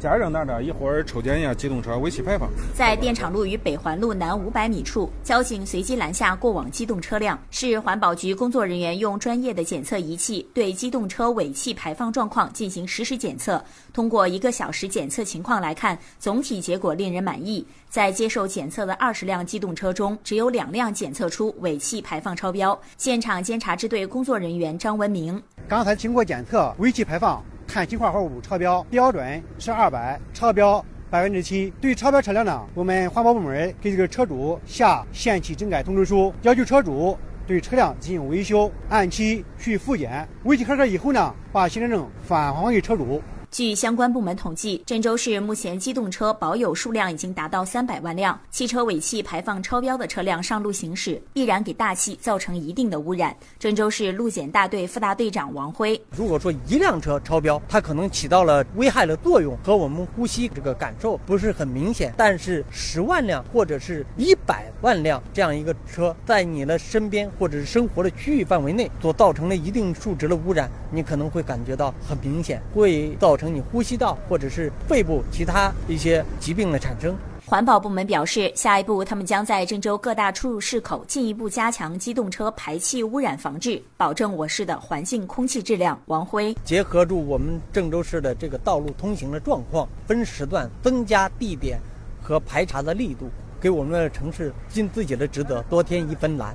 家长那的一会儿抽检一下机动车尾气排放。在电厂路与北环路南五百米处，交警随机拦下过往机动车辆，市环保局工作人员用专业的检测仪器对机动车尾气排放状况进行实时检测。通过一个小时检测情况来看，总体结果令人满意。在接受检测的二十辆机动车中，只有两辆检测出尾气排放超标。现场监察支队工作人员张文明：刚才经过检测，尾气排放。碳氢化合物超标标准是二百，超标百分之七。对超标车辆呢，我们环保部门给这个车主下限期整改通知书，要求车主对车辆进行维修，按期去复检。维修合格以后呢，把行车证返还给车主。据相关部门统计，郑州市目前机动车保有数量已经达到三百万辆。汽车尾气排放超标的车辆上路行驶，必然给大气造成一定的污染。郑州市路检大队副大队长王辉：如果说一辆车超标，它可能起到了危害的作用，和我们呼吸这个感受不是很明显。但是十万辆或者是一百万辆这样一个车，在你的身边或者是生活的区域范围内所造成的一定数值的污染，你可能会感觉到很明显，会造。成你呼吸道或者是肺部其他一些疾病的产生。环保部门表示，下一步他们将在郑州各大出入市口进一步加强机动车排气污染防治，保证我市的环境空气质量。王辉结合住我们郑州市的这个道路通行的状况，分时段增加地点和排查的力度，给我们的城市尽自己的职责，多添一分蓝。